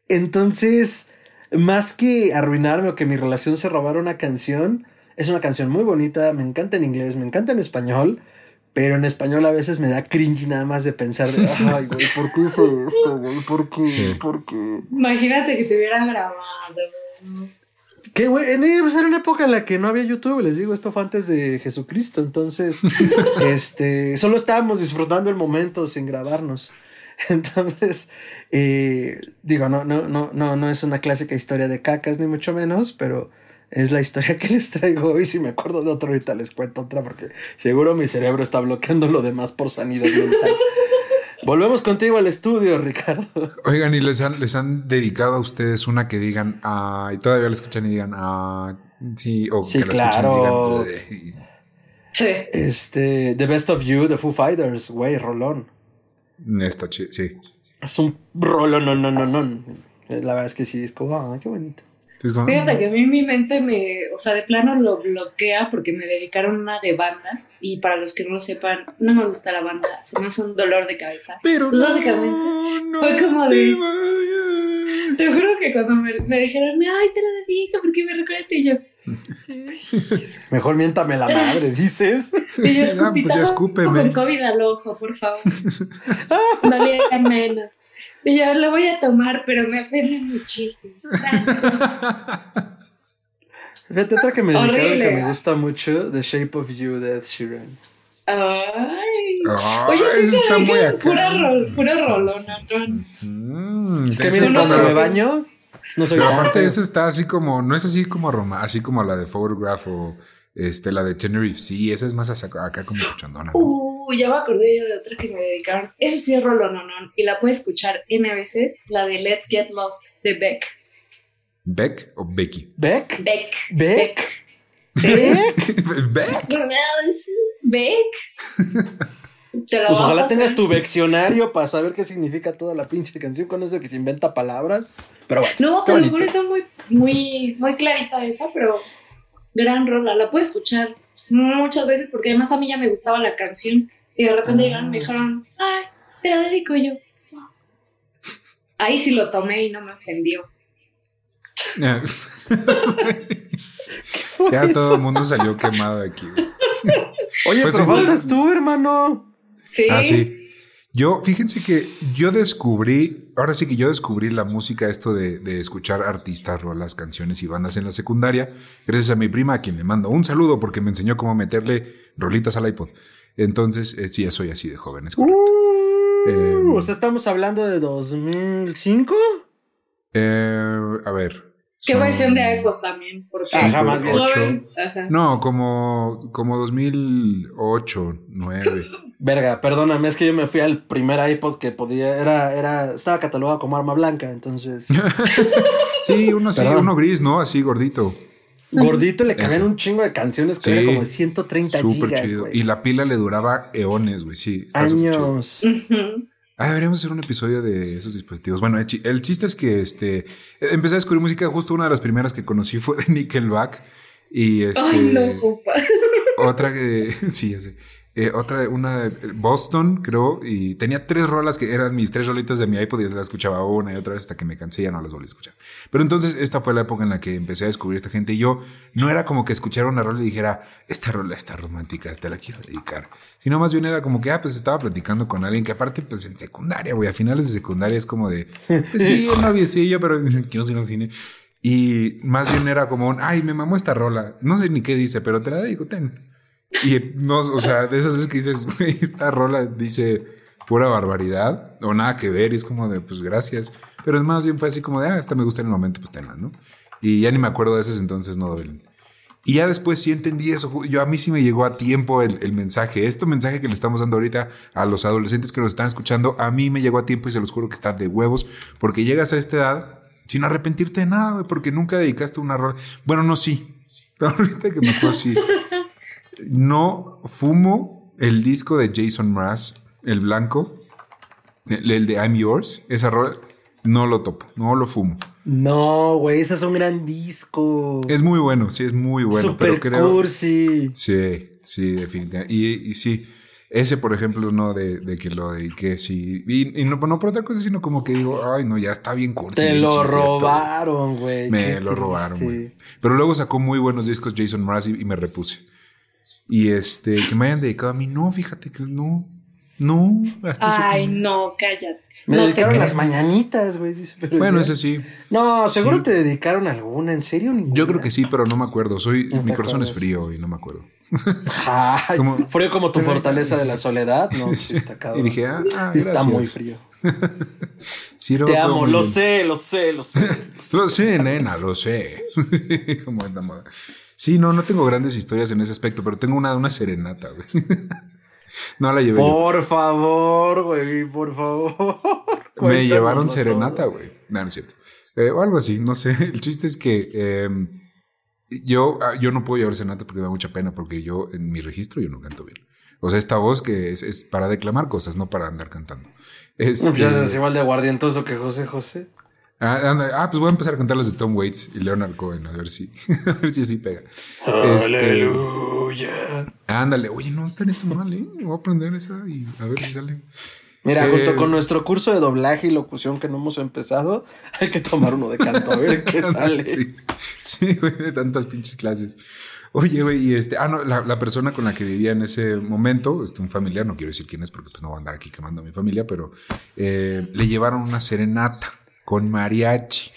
[SPEAKER 2] Entonces, más que arruinarme o que mi relación se robara una canción, es una canción muy bonita, me encanta en inglés, me encanta en español, pero en español a veces me da cringe nada más de pensar de, ay, güey, ¿por qué hice esto, güey? ¿Por qué? ¿Por qué?
[SPEAKER 3] Imagínate que te hubieran grabado.
[SPEAKER 2] Que, güey, pues, era una época en la que no había YouTube, les digo, esto fue antes de Jesucristo, entonces, este, solo estábamos disfrutando el momento sin grabarnos. Entonces, eh, digo, no, no, no, no, no es una clásica historia de cacas, ni mucho menos, pero es la historia que les traigo hoy. Si me acuerdo de otra, ahorita les cuento otra, porque seguro mi cerebro está bloqueando lo demás por sanidad mental. Volvemos contigo al estudio, Ricardo.
[SPEAKER 1] Oigan, ¿y les han, les han dedicado a ustedes una que digan, ah, y todavía la escuchan y digan, ah, sí, o que la
[SPEAKER 2] claro. escuchan y digan, Sí. Este, The Best of You, The Foo Fighters, güey, Rolón.
[SPEAKER 1] Está chido, sí.
[SPEAKER 2] Es un rolo, no, no, no, no. La verdad es que sí, es como, ah, qué bonito.
[SPEAKER 3] Fíjate que a mí mi mente me, o sea, de plano lo bloquea porque me dedicaron una de banda y para los que no lo sepan, no me gusta la banda, se me hace un dolor de cabeza.
[SPEAKER 1] Pero
[SPEAKER 3] pues básicamente fue como de... Te juro que cuando me, me dijeron, ay, te la dedico porque me recuerda y yo,
[SPEAKER 2] Mejor miéntame la madre, dices.
[SPEAKER 3] Y yo no, pues escúpeme. Con COVID al ojo, por favor. No le hagan menos. Y yo lo voy a tomar, pero me ofende muchísimo.
[SPEAKER 2] Fíjate otra que me dedicaron que me gusta mucho, The Shape of You de Ed Sheeran.
[SPEAKER 3] Ay.
[SPEAKER 1] Oye, eso está muy acá.
[SPEAKER 3] Pura, rol, pura rolona.
[SPEAKER 2] Mm, es que mira, cuando me baño,
[SPEAKER 1] no sé. aparte eso está así como, no es así como Roma, así como la de Photograph o este, la de Tenerife Sí, esa es más acá como escuchando
[SPEAKER 3] Uh, ya me acordé yo de otra que me dedicaron. Ese sí es Rolo no, y la puedes escuchar N veces, la de Let's Get Lost de Beck.
[SPEAKER 1] ¿Beck o Becky?
[SPEAKER 2] ¿Beck?
[SPEAKER 3] Beck.
[SPEAKER 2] ¿Beck?
[SPEAKER 1] ¿Beck?
[SPEAKER 3] ¿Beck? Beck.
[SPEAKER 2] Pues ojalá tengas tu diccionario para saber qué significa toda la pinche canción con eso que se inventa palabras. Pero bueno.
[SPEAKER 3] No, te lo juro, está muy, muy, muy clarita esa, pero gran rola. La puedo escuchar muchas veces porque además a mí ya me gustaba la canción y de repente llegaron y me dijeron, ay, te la dedico yo. Ahí sí lo tomé y no me ofendió.
[SPEAKER 1] ya todo el mundo salió quemado de aquí.
[SPEAKER 2] Oye, pero faltas tú, hermano.
[SPEAKER 3] Sí.
[SPEAKER 1] Ah, sí. Yo, fíjense que yo descubrí, ahora sí que yo descubrí la música, esto de, de escuchar artistas, rolas, canciones y bandas en la secundaria, gracias a mi prima, a quien le mando un saludo porque me enseñó cómo meterle rolitas al iPod. Entonces, eh, sí, soy así de joven, es
[SPEAKER 2] correcto. Uh, o sea, estamos hablando de 2005.
[SPEAKER 1] Eh, a ver.
[SPEAKER 3] ¿Qué versión de iPod también? Porque Ajá, más
[SPEAKER 1] bien. No, como, como 2008, 9.
[SPEAKER 2] Verga, perdóname, es que yo me fui al primer iPod que podía, era, era, estaba catalogado como arma blanca, entonces.
[SPEAKER 1] sí, uno así, uno gris, ¿no? Así gordito.
[SPEAKER 2] Gordito le cabían un chingo de canciones que era como de 130 Súper chido.
[SPEAKER 1] Y la pila le duraba eones, güey, sí.
[SPEAKER 2] Años.
[SPEAKER 1] Ah, deberíamos hacer un episodio de esos dispositivos. Bueno, el chiste es que este empecé a descubrir música. Justo una de las primeras que conocí fue de Nickelback. Y este.
[SPEAKER 3] Ay, no,
[SPEAKER 1] Otra que. sí, sí. Eh, otra, una de Boston, creo, y tenía tres rolas que eran mis tres rolitas de mi iPod y las escuchaba una y otra vez hasta que me cansé y ya no las volví a escuchar. Pero entonces esta fue la época en la que empecé a descubrir esta gente y yo no era como que escuchara una rola y dijera, esta rola está romántica, te la quiero dedicar. Sino más bien era como que, ah, pues estaba platicando con alguien que aparte, pues en secundaria, güey, a finales de secundaria es como de, pues, sí, un noviecillo, pero quiero ir al cine. Y más bien era como un, ay, me mamó esta rola. No sé ni qué dice, pero te la dedico, ten. Y no, o sea, de esas veces que dices, esta rola dice pura barbaridad o nada que ver, y es como de, pues gracias. Pero es más bien fue así como de, ah, esta me gusta en el momento, pues tenla, ¿no? Y ya ni me acuerdo de esos entonces, no duelen. Y ya después sí entendí eso. Yo a mí sí me llegó a tiempo el, el, mensaje. Este mensaje que le estamos dando ahorita a los adolescentes que nos están escuchando, a mí me llegó a tiempo y se los juro que está de huevos, porque llegas a esta edad sin arrepentirte de nada, porque nunca dedicaste una rola. Bueno, no, sí. Ahorita que me sí. No fumo el disco de Jason Mraz, el blanco, el, de I'm Yours, esa rola, no lo topo, no lo fumo.
[SPEAKER 2] No, güey, ese es un gran disco.
[SPEAKER 1] Es muy bueno, sí, es muy bueno.
[SPEAKER 2] Super pero creo, cursi.
[SPEAKER 1] Sí, sí, definitivamente. Y, sí, ese, por ejemplo, no de, que lo dediqué, sí. Y, no, no, por otra cosa, sino como que digo, ay, no, ya está bien cursi.
[SPEAKER 2] Te lo robaron, güey.
[SPEAKER 1] Me lo robaron, güey. Pero luego sacó muy buenos discos Jason Mraz y me repuse. Y este, que me hayan dedicado a mí, no, fíjate que no. No,
[SPEAKER 3] hasta Ay, no, cállate.
[SPEAKER 2] Me dedicaron las mañanitas, güey.
[SPEAKER 1] Bueno, ese sí.
[SPEAKER 2] No, seguro te dedicaron alguna, ¿en serio?
[SPEAKER 1] Yo creo que sí, pero no me acuerdo. Soy, mi corazón es frío y no me acuerdo.
[SPEAKER 2] frío como tu fortaleza de la soledad, ¿no?
[SPEAKER 1] y dije, ah, ah
[SPEAKER 2] Está muy frío. te amo, lo sé, lo sé, lo sé,
[SPEAKER 1] lo sé. nena, lo sé. como anda moda. Sí, no, no tengo grandes historias en ese aspecto, pero tengo una, una serenata, güey. no la llevé.
[SPEAKER 2] Por favor, güey, por favor.
[SPEAKER 1] Me llevaron serenata, güey. No, no es cierto. Eh, o algo así, no sé. El chiste es que em, yo, ah, yo no puedo llevar serenata porque me da mucha pena, porque yo en mi registro yo no canto bien. O sea, esta voz que es, es para declamar cosas, no para andar cantando.
[SPEAKER 2] Este... Es igual de aguardientoso que José José.
[SPEAKER 1] Ah, ah, pues voy a empezar a cantar las de Tom Waits y Leonard Cohen, a ver si, a ver si así pega.
[SPEAKER 2] Este, Aleluya.
[SPEAKER 1] ándale, oye, no está esto mal, ¿eh? Voy a aprender esa y a ver si sale.
[SPEAKER 2] Mira, junto eh, con nuestro curso de doblaje y locución que no hemos empezado, hay que tomar uno de canto, a ver qué sale.
[SPEAKER 1] Sí, sí, güey, de tantas pinches clases. Oye, güey, y este, ah, no, la, persona con la que vivía en ese momento, este, un familiar, no quiero decir quién es porque pues no voy a andar aquí quemando a mi familia, pero eh, le llevaron una serenata con mariachi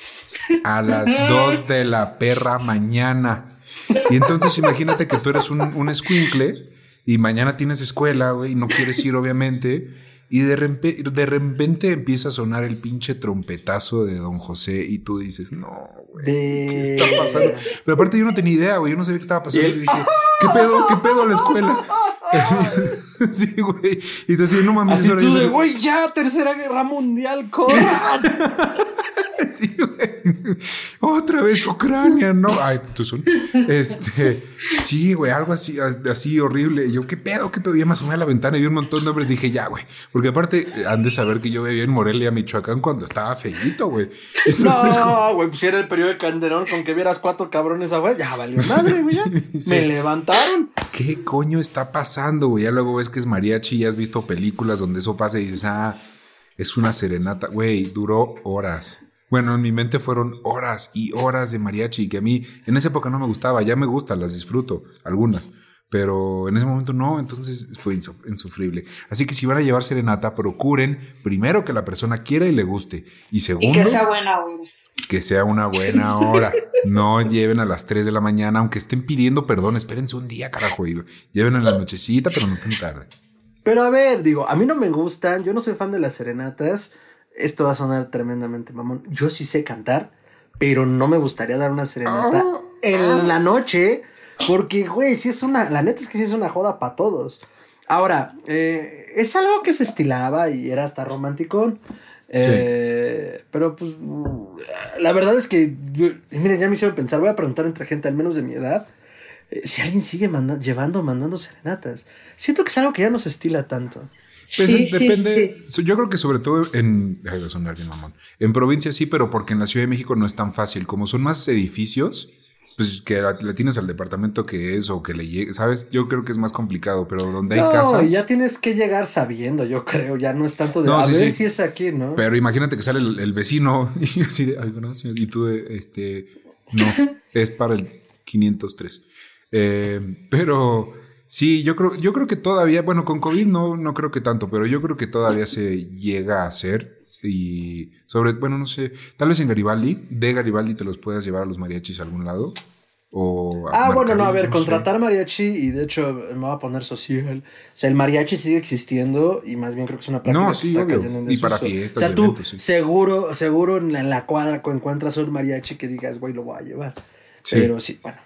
[SPEAKER 1] a las dos de la perra mañana. Y entonces imagínate que tú eres un, un escuincle y mañana tienes escuela, güey, y no quieres ir, obviamente. Y de, repente, de repente empieza a sonar el pinche trompetazo de Don José y tú dices, no, güey, ¿qué está pasando? Pero aparte yo no tenía idea, güey, yo no sabía qué estaba pasando. Y, dije, ¿qué pedo? ¿Qué pedo a la escuela? sí, güey. Y te decía, no mames,
[SPEAKER 2] Así tú de, güey, ya, tercera guerra mundial, corran.
[SPEAKER 1] sí. Otra vez Ucrania, ¿no? Ay, tú son. Este, sí, güey, algo así, así horrible. Y yo, ¿qué pedo? ¿Qué pedo? Ya más a la ventana y vi un montón de hombres. Dije, ya, güey. Porque aparte, han de saber que yo vivía en Morelia, Michoacán, cuando estaba feíto, güey.
[SPEAKER 2] No, güey, pues era el periodo de Canderón con que vieras cuatro cabrones a güey. Ya valió madre, güey. Me levantaron.
[SPEAKER 1] ¿Qué coño está pasando, güey? Ya luego ves que es mariachi y has visto películas donde eso pasa y dices, ah, es una serenata. Güey, duró horas. Bueno, en mi mente fueron horas y horas de mariachi que a mí en esa época no me gustaba, ya me gusta, las disfruto, algunas, pero en ese momento no, entonces fue insufrible. Así que si van a llevar serenata, procuren primero que la persona quiera y le guste y segundo...
[SPEAKER 3] Y que sea buena, güey.
[SPEAKER 1] que sea una buena hora. No lleven a las 3 de la mañana, aunque estén pidiendo perdón, espérense un día, carajo. Y lleven en la nochecita, pero no tan tarde.
[SPEAKER 2] Pero a ver, digo, a mí no me gustan, yo no soy fan de las serenatas. Esto va a sonar tremendamente mamón. Yo sí sé cantar, pero no me gustaría dar una serenata ah. en la noche, porque, güey, si es una, la neta es que sí es una joda para todos. Ahora, eh, es algo que se estilaba y era hasta romántico. Eh, pero pues la verdad es que miren, ya me hicieron pensar, voy a preguntar entre gente al menos de mi edad eh, si alguien sigue llevando, mandando serenatas. Siento que es algo que ya no se estila tanto.
[SPEAKER 1] Pues depende. Yo creo que sobre todo en. sonar bien mamón. En provincia sí, pero porque en la Ciudad de México no es tan fácil. Como son más edificios, pues que le tienes al departamento que es o que le llegue, ¿sabes? Yo creo que es más complicado, pero donde hay no, casas.
[SPEAKER 2] ya tienes que llegar sabiendo, yo creo, ya no es tanto de a ver si es aquí, ¿no?
[SPEAKER 1] Pero imagínate que sale el, vecino y así de, ay, gracias, y tú, este, no, es para el 503. Eh, pero sí, yo creo, yo creo que todavía, bueno, con COVID no, no creo que tanto, pero yo creo que todavía se llega a hacer. Y sobre, bueno, no sé, tal vez en Garibaldi, de Garibaldi te los puedas llevar a los mariachis a algún lado. O
[SPEAKER 2] ah, bueno, no, a ver, contratar mariachi y de hecho me voy a poner social. O sea, el mariachi sigue existiendo y más bien creo que es una práctica
[SPEAKER 1] no, sí, que está cayendo en Y para fiestas.
[SPEAKER 2] O sea, tú seguro, seguro en la, en la cuadra encuentras un mariachi que digas, güey, lo voy a llevar. Pero sí, bueno,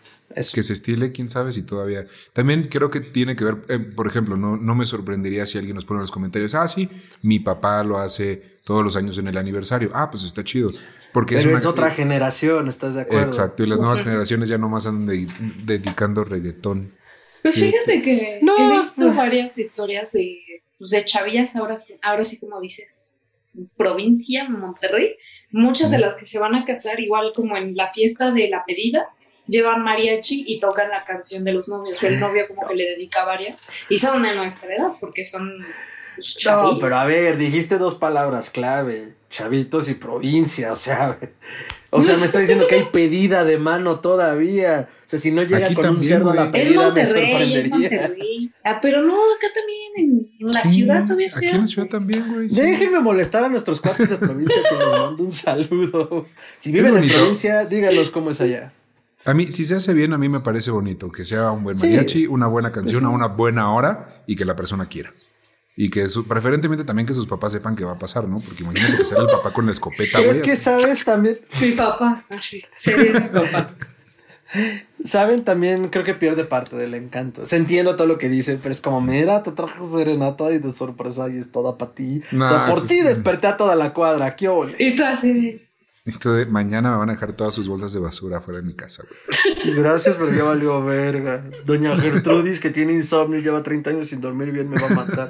[SPEAKER 1] que se estile, quién sabe si todavía. También creo que tiene que ver, eh, por ejemplo, no, no me sorprendería si alguien nos pone en los comentarios, ah, sí, mi papá lo hace todos los años en el aniversario. Ah, pues está chido. Porque
[SPEAKER 2] Pero es, otra generación, ¿estás de acuerdo?
[SPEAKER 1] Exacto, y las nuevas generaciones ya nomás andan dedicando reggaetón.
[SPEAKER 3] Pues fíjate que he visto varias historias de, pues de chavillas, ahora, ahora sí como dices, provincia, Monterrey, muchas de las que se van a casar, igual como en la fiesta de la pedida, llevan mariachi y tocan la canción de los novios. El novio como que le dedica varias y son de nuestra edad porque son...
[SPEAKER 2] Pues, no, pero a ver, dijiste dos palabras clave, chavitos y provincia, o sea, o sea, me está diciendo que hay pedida de mano todavía. O sea, si no llega con un cerdo a la pedida, me sorprendería.
[SPEAKER 3] Ah, pero no, acá también, en, la ciudad todavía
[SPEAKER 1] Aquí en la ciudad también, güey.
[SPEAKER 2] Déjenme molestar a nuestros cuates de provincia que les mando un saludo. Si viven en provincia, díganos cómo es allá.
[SPEAKER 1] A mí, si se hace bien, a mí me parece bonito que sea un buen mariachi, una buena canción a una buena hora y que la persona quiera. Y que preferentemente también que sus papás sepan qué va a pasar, ¿no? Porque imagínate que sale el papá con la escopeta,
[SPEAKER 2] güey. Es que sabes también.
[SPEAKER 3] Mi papá, así, sería mi papá.
[SPEAKER 2] Saben también, creo que pierde parte del encanto. Se entiendo todo lo que dice, pero es como, mira, te traje serenata y de sorpresa y es toda para ti. o sea, por ti desperté a toda la cuadra, qué ole.
[SPEAKER 3] Y tú así
[SPEAKER 1] de mañana me van a dejar todas sus bolsas de basura fuera de mi casa,
[SPEAKER 2] güey. Gracias, pero ya valió verga. Doña Gertrudis, que tiene insomnio, lleva 30 años sin dormir bien, me va a matar.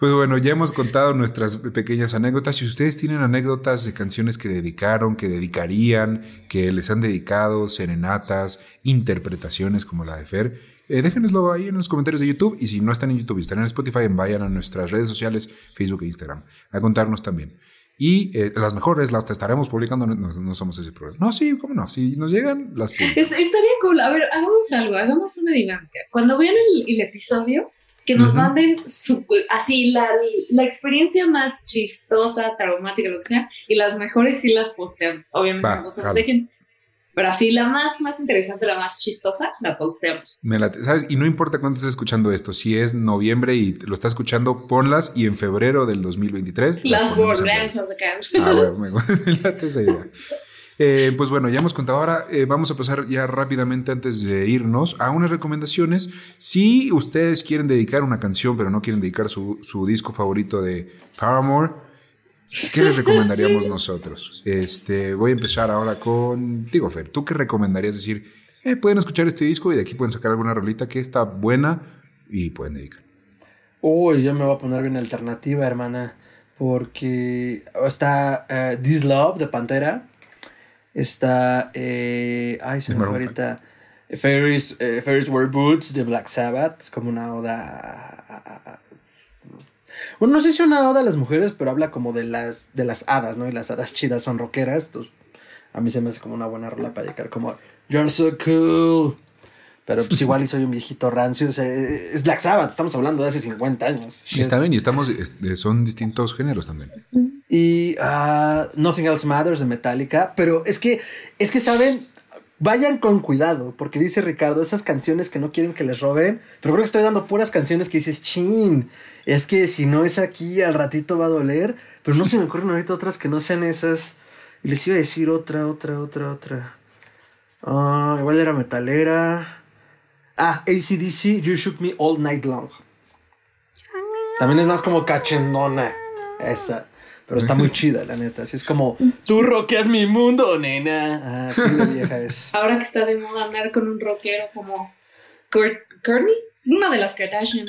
[SPEAKER 1] Pues bueno, ya hemos contado nuestras pequeñas anécdotas. Si ustedes tienen anécdotas de canciones que dedicaron, que dedicarían, que les han dedicado, serenatas, interpretaciones como la de Fer, eh, déjenoslo ahí en los comentarios de YouTube. Y si no están en YouTube y están en Spotify, vayan a nuestras redes sociales, Facebook e Instagram, a contarnos también. Y eh, las mejores las estaremos publicando, no, somos ese problema. No, sí, cómo no, si nos llegan, las
[SPEAKER 3] publicamos. estaría cool. A ver, hagamos algo, hagamos una dinámica. Cuando vean el, episodio, que nos manden así la, la, experiencia más chistosa, traumática, lo que sea, y las mejores sí las posteamos. Obviamente, no dejen pero así la más, más interesante, la más chistosa, la posteamos.
[SPEAKER 1] ¿sabes? Y no importa cuándo estés escuchando esto, si es noviembre y lo estás escuchando, ponlas y en febrero del 2023.
[SPEAKER 3] Las volvemos a sacar. Ah, bueno, me, late
[SPEAKER 1] esa idea. Eh, pues bueno, ya hemos contado. Ahora eh, vamos a pasar ya rápidamente antes de irnos a unas recomendaciones. Si ustedes quieren dedicar una canción, pero no quieren dedicar su, su disco favorito de Paramore, ¿Qué les recomendaríamos nosotros? Este, voy a empezar ahora con, digo, Fer, ¿tú qué recomendarías decir? Eh, pueden escuchar este disco y de aquí pueden sacar alguna rolita que está buena y pueden dedicar.
[SPEAKER 2] Uy, yo me voy a poner bien alternativa, hermana, porque está uh, This Love de Pantera, está, eh, ay, se me fue ahorita, Ferris, eh, Ferris Wear Boots de Black Sabbath, es como una oda bueno, no sé si una oda a las mujeres, pero habla como de las, de las hadas, ¿no? Y las hadas chidas son rockeras. Entonces, a mí se me hace como una buena rola para llegar como, You're so cool. Pero pues igual y soy un viejito rancio. O sea, es Black Sabbath, estamos hablando de hace 50 años.
[SPEAKER 1] Está bien, y estamos, son distintos géneros también.
[SPEAKER 2] Y ah, Nothing Else Matters de Metallica. Pero es que, es que saben, vayan con cuidado, porque dice Ricardo, esas canciones que no quieren que les roben, pero creo que estoy dando puras canciones que dices, chin, es que si no es aquí, al ratito va a doler, pero no se me ocurren ahorita otras que no sean esas. Y les iba a decir otra, otra, otra, otra. Ah, igual era metalera. Ah, ACDC, You Shook Me All Night Long. También es más como cachendona. Esa. Pero está muy chida, la neta. Así es como, tú rockeas mi mundo, nena. Así de vieja es.
[SPEAKER 3] Ahora que está de moda andar con un rockero como Kurt, Courtney, una de las Kardashian,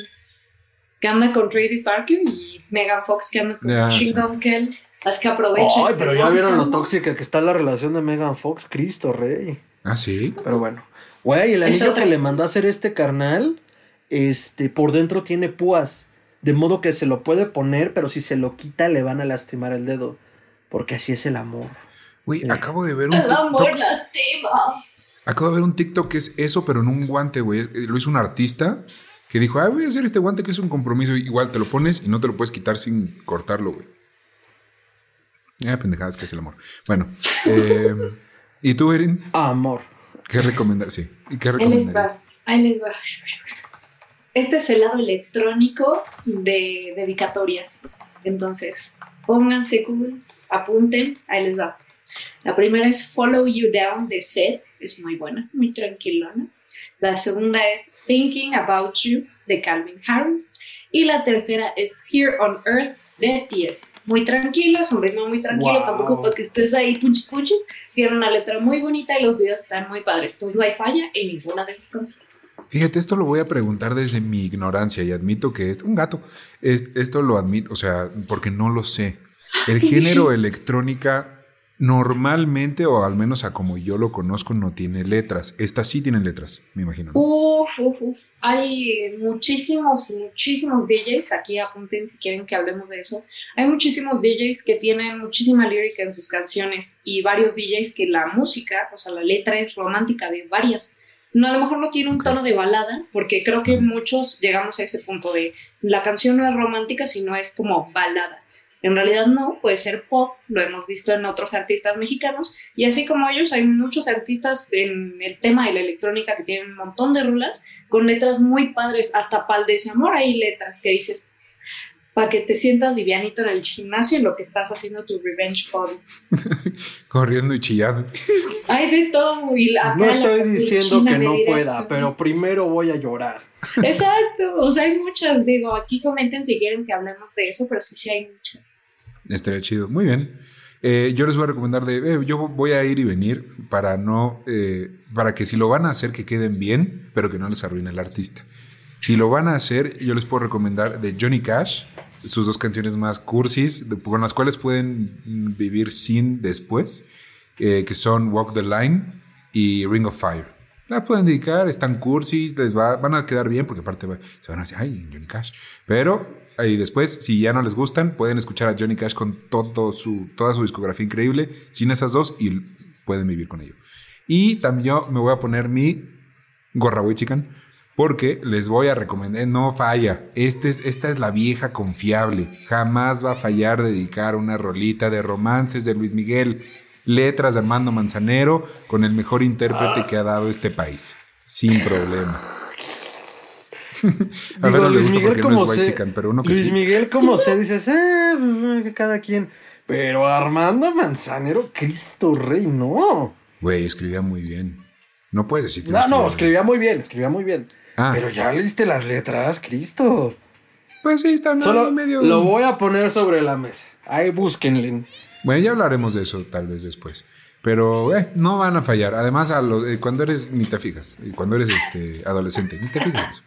[SPEAKER 3] que anda con Travis Barker y Megan Fox que anda con
[SPEAKER 1] Ya,
[SPEAKER 3] Chingón Kell. Las que aprovechan.
[SPEAKER 2] Ay, pero ya vieron lo tóxica que está la relación de Megan Fox, Cristo Rey.
[SPEAKER 1] Ah, sí.
[SPEAKER 2] Pero bueno. Güey, el anillo que le mandó a hacer este carnal, este, por dentro tiene púas. De modo que se lo puede poner, pero si se lo quita le van a lastimar el dedo. Porque así es el amor.
[SPEAKER 1] Güey, acabo de ver un
[SPEAKER 3] El amor
[SPEAKER 1] TikTok.
[SPEAKER 3] lastima.
[SPEAKER 1] Acabo de ver un TikTok que es eso, pero en un guante, güey. Eh, Lo hizo un artista que dijo, ah, voy a hacer este guante que es un compromiso. Igual te lo pones y no te lo puedes quitar sin cortarlo, güey. Ah, pendejadas que es el amor. Bueno, eh, ¿y tú, Erin?
[SPEAKER 2] Amor.
[SPEAKER 1] ¿Qué recomendar? Sí. ¿Y qué
[SPEAKER 3] Ahí les va. Ahí les va. Este es el lado electrónico de dedicatorias. Entonces, pónganse cool, apunten, ahí les va. La primera es Follow You Down de Seth, es muy buena, muy tranquilona. La segunda es Thinking About You de Calvin Harris. Y la tercera es Here on Earth de T.S. Muy tranquilo, es un ritmo muy tranquilo,
[SPEAKER 2] Wow.
[SPEAKER 3] tampoco para que estés ahí punches punches. Tiene una letra muy bonita y los videos están muy padres. Tu Wi falla en ninguna de esas canciones.
[SPEAKER 1] Fíjate, esto lo voy a preguntar desde mi ignorancia y admito que es un gato. Es- esto lo admito, o sea, porque no lo sé. El
[SPEAKER 3] ¿Qué
[SPEAKER 1] género electrónica normalmente, o al menos a como yo lo conozco, no tiene letras. Esta sí tiene letras, me imagino. ¿no?
[SPEAKER 3] Uf, uf, uf. Hay muchísimos, muchísimos DJs. Aquí apunten si quieren que hablemos de eso. Hay muchísimos DJs que tienen muchísima lírica en sus canciones y varios DJs que la música, o sea, la letra es romántica de varias. No, a lo mejor no tiene un tono de balada, porque creo que muchos llegamos a ese punto de la canción no es romántica, sino es como balada. En realidad no, puede ser pop, lo hemos visto en otros artistas mexicanos, y así como ellos, hay muchos artistas en el tema de la electrónica que tienen un montón de rulas con letras muy padres, hasta pal de ese amor hay letras que dices para que te sientas livianito en el gimnasio en lo que estás haciendo tu revenge body.
[SPEAKER 1] Corriendo y chillando.
[SPEAKER 3] Hay de todo y la
[SPEAKER 2] No
[SPEAKER 3] la
[SPEAKER 2] estoy diciendo que no pueda, pero primero voy a llorar.
[SPEAKER 3] Exacto, o sea, hay muchas, digo, aquí comenten si quieren que hablemos de eso, pero sí, sí hay muchas.
[SPEAKER 1] Estaría chido. Muy bien. Eh, yo les voy a recomendar de, eh, yo voy a ir y venir para no, eh, para que si lo van a hacer que queden bien, pero que no les arruine el artista. Si lo van a hacer, yo les puedo recomendar de Johnny Cash, sus dos canciones más cursis, con las cuales pueden vivir sin después, eh, que son Walk the Line y Ring of Fire. La pueden dedicar, están cursis, les va, van a quedar bien, porque aparte va- se van a decir, ay, Johnny Cash. Pero ahí después, si ya no les gustan, pueden escuchar a Johnny Cash con todo su, toda su discografía increíble, sin esas dos, y pueden vivir con ello. Y también yo me voy a poner mi gorra Chican, porque les voy a recomendar, no falla, este es, esta es la vieja confiable, jamás va a fallar dedicar una rolita de romances de Luis Miguel, letras de Armando Manzanero, con el mejor intérprete que ha dado este país, sin problema. a
[SPEAKER 2] Digo,
[SPEAKER 1] ver, no
[SPEAKER 2] Luis
[SPEAKER 1] gusta
[SPEAKER 2] Miguel
[SPEAKER 1] porque no es white chican, pero uno que
[SPEAKER 2] Luis
[SPEAKER 1] sí.
[SPEAKER 2] Miguel como se dices, eh, pues, cada quien. Pero Armando Manzanero, Cristo Rey, no.
[SPEAKER 1] Güey, escribía muy bien. No puedes decir que
[SPEAKER 2] No, no,
[SPEAKER 1] bien.
[SPEAKER 2] escribía muy bien, escribía muy bien.
[SPEAKER 1] Ah.
[SPEAKER 2] Pero ya leíste las letras, Cristo.
[SPEAKER 1] Pues sí, están
[SPEAKER 2] Solo
[SPEAKER 1] medio.
[SPEAKER 2] lo voy a poner sobre la mesa. Ahí búsquenle.
[SPEAKER 1] Bueno, ya hablaremos de eso tal vez después. Pero eh, no van a fallar. Además, a lo- eh, cuando eres, ni te fijas. Y cuando eres este, adolescente, ni te fijas.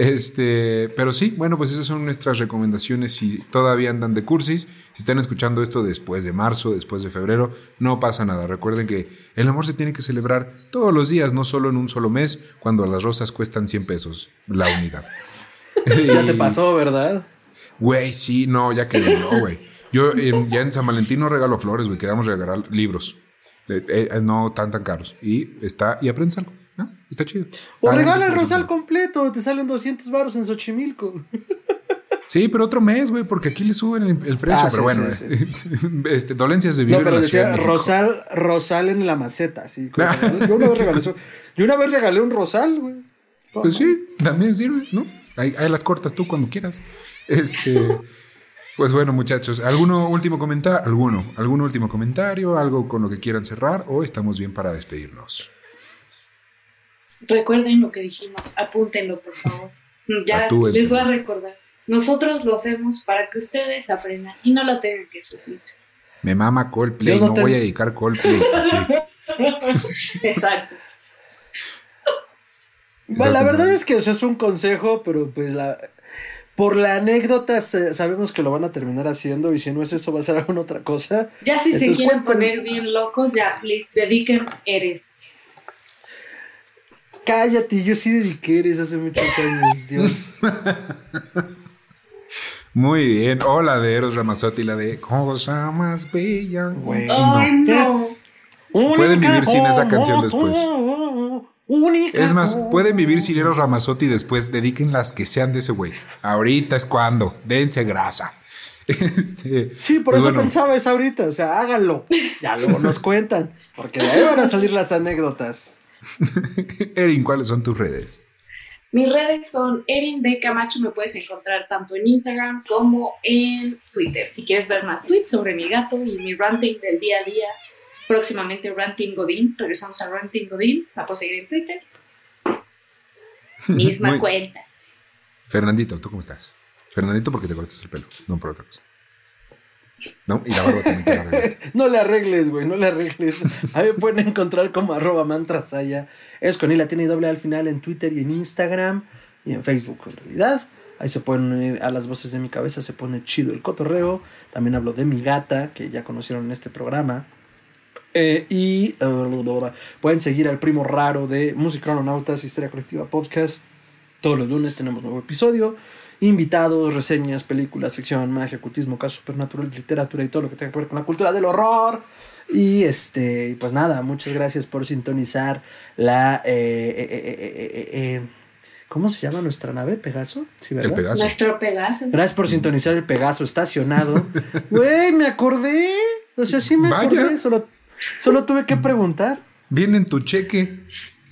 [SPEAKER 1] Este, pero sí, bueno, pues esas son nuestras recomendaciones. Si todavía andan de cursis, si están escuchando esto después de marzo, después de febrero, no pasa nada. Recuerden que el amor se tiene que celebrar todos los días, no solo en un solo mes, cuando las rosas cuestan 100 pesos la unidad.
[SPEAKER 2] Ya te pasó, ¿verdad?
[SPEAKER 1] Güey, sí, no, ya quedó, güey. Yo en- ya en San Valentín no regalo flores, güey. Quedamos regalar libros. Eh, eh, no tan tan caros. Y está, y aprendes algo. Está chido.
[SPEAKER 2] O
[SPEAKER 1] Háganse
[SPEAKER 2] regala el rosal completo, te salen 200 baros en Xochimilco.
[SPEAKER 1] Sí, pero otro mes, güey, porque aquí le suben el, precio.
[SPEAKER 2] Ah,
[SPEAKER 1] pero
[SPEAKER 2] sí,
[SPEAKER 1] bueno,
[SPEAKER 2] sí, sí.
[SPEAKER 1] este, dolencias de vivir
[SPEAKER 2] No, pero
[SPEAKER 1] en la Ciudad
[SPEAKER 2] decía. Rosal, Rosal en la maceta, sí. Yo una vez regalé, yo una vez regalé un Rosal, güey.
[SPEAKER 1] Pues sí, también sirve, ¿no? Ahí, ahí las cortas tú cuando quieras. Este, pues bueno, muchachos, ¿alguno último comentario? ¿Alguno? ¿Algún último comentario? ¿Algo con lo que quieran cerrar? ¿O estamos bien para despedirnos?
[SPEAKER 3] Recuerden lo que dijimos, apúntenlo, por favor. Ya les voy a recordar. Nosotros lo hacemos para que ustedes aprendan y no lo tengan que sufrir.
[SPEAKER 1] Me mama Coldplay,
[SPEAKER 2] no
[SPEAKER 1] voy a dedicar Coldplay. Sí.
[SPEAKER 3] Exacto.
[SPEAKER 2] Bueno, la verdad es que o sea, es un consejo, pero pues la por la anécdota se- sabemos que lo van a terminar haciendo y si no es eso va a ser alguna otra cosa.
[SPEAKER 3] Ya si se quieren
[SPEAKER 2] cuenten-
[SPEAKER 3] poner bien locos, ya, please, dediquen eres.
[SPEAKER 2] Cállate, yo sí dediqué eres hace muchos años, Dios.
[SPEAKER 1] Muy bien. O la de Eros Ramazzotti, la de Cosa más bella.
[SPEAKER 2] Güey.
[SPEAKER 3] Ay, no.
[SPEAKER 1] Pueden vivir sin esa canción después.
[SPEAKER 2] Única
[SPEAKER 1] Es más, pueden vivir sin Eros Ramazzotti después. Dediquen las que sean de ese güey. Ahorita es cuando. Dense grasa. Este,
[SPEAKER 2] Sí, por
[SPEAKER 1] pues
[SPEAKER 2] eso
[SPEAKER 1] bueno,
[SPEAKER 2] pensaba es ahorita, o sea, háganlo. Ya luego nos cuentan, porque de ahí van a salir las anécdotas.
[SPEAKER 1] Erin, ¿cuáles son tus redes?
[SPEAKER 3] Mis redes son Erin B. Camacho, me puedes encontrar tanto en Instagram como en Twitter. Si quieres ver más tweets sobre mi gato y mi ranting del día a día, próximamente Ranting Godín, regresamos a Ranting Godín, la puedo seguir en Twitter. Misma
[SPEAKER 1] Muy-
[SPEAKER 3] cuenta.
[SPEAKER 1] Fernandito, ¿tú cómo estás? Fernandito porque te cortas el pelo, no por otra cosa. ¿No? Y la barba también te la arreglaste.
[SPEAKER 2] No le arregles, güey, no le arregles. A mí pueden encontrar como arroba mantrasaya. Es con I latina y doble al final en Twitter y en Instagram y en Facebook en realidad. Ahí se pueden a las voces de mi cabeza, se pone chido el cotorreo. También hablo de mi gata, que ya conocieron en este programa. Eh, y eh, pueden seguir al primo raro de Musicronautas, Historia Colectiva Podcast. Todos los lunes tenemos nuevo episodio. Invitados, reseñas, películas, ficción, magia, ocultismo, casos supernaturales, literatura y todo lo que tenga que ver con la cultura del horror. Y este, pues nada, muchas gracias por sintonizar la. eh, eh, eh, eh, eh, eh, ¿Cómo se llama nuestra nave? ¿Pegaso? Sí, ¿verdad?
[SPEAKER 1] El Pegaso.
[SPEAKER 3] Nuestro Pegaso.
[SPEAKER 2] Gracias por sintonizar el Pegaso estacionado. Güey, me acordé. O sea, sí me
[SPEAKER 1] Vaya.
[SPEAKER 2] acordé. Solo, solo tuve que preguntar.
[SPEAKER 1] Viene en tu cheque.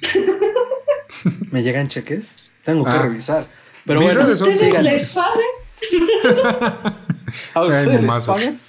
[SPEAKER 2] ¿Me llegan cheques? Tengo que
[SPEAKER 1] Ah.
[SPEAKER 2] revisar. Pero
[SPEAKER 1] Mis
[SPEAKER 2] bueno,
[SPEAKER 3] ¿Ustedes les pagan?
[SPEAKER 2] ¿A
[SPEAKER 1] Ay,
[SPEAKER 2] ustedes les pagan?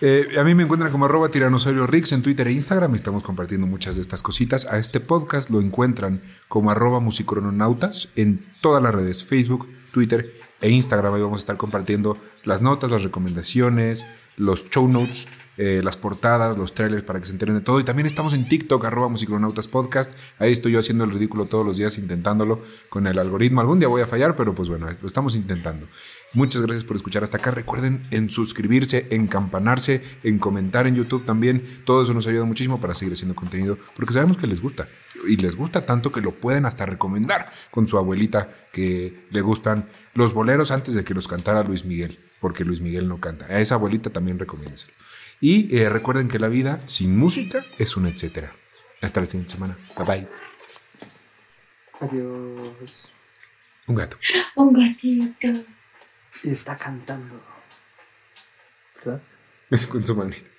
[SPEAKER 1] Eh, a mí me encuentran como arroba tiranosaurio Rix en Twitter e Instagram. Estamos compartiendo muchas de estas cositas. A este podcast lo encuentran como arroba musicrononautas en todas las redes, Facebook, Twitter e Instagram. Ahí vamos a estar compartiendo las notas, las recomendaciones, los show notes, eh, las portadas, los trailers para que se enteren de todo. Y también estamos en TikTok, arroba musicronautas podcast. Ahí estoy yo haciendo el ridículo todos los días, intentándolo con el algoritmo. Algún día voy a fallar, pero pues bueno, lo estamos intentando. Muchas gracias por escuchar hasta acá. Recuerden en suscribirse, en campanarse, en comentar en YouTube también. Todo eso nos ayuda muchísimo para seguir haciendo contenido, porque sabemos que les gusta. Y les gusta tanto que lo pueden hasta recomendar con su abuelita que le gustan los boleros antes de que los cantara Luis Miguel, porque Luis Miguel no canta. A esa abuelita también recomiéndenselo. Y eh, recuerden que la vida sin música es un etcétera. Hasta la siguiente semana. Bye bye.
[SPEAKER 2] Adiós.
[SPEAKER 1] Un gato.
[SPEAKER 3] Un gatito.
[SPEAKER 2] Y está cantando. ¿Verdad?
[SPEAKER 1] Con su manita.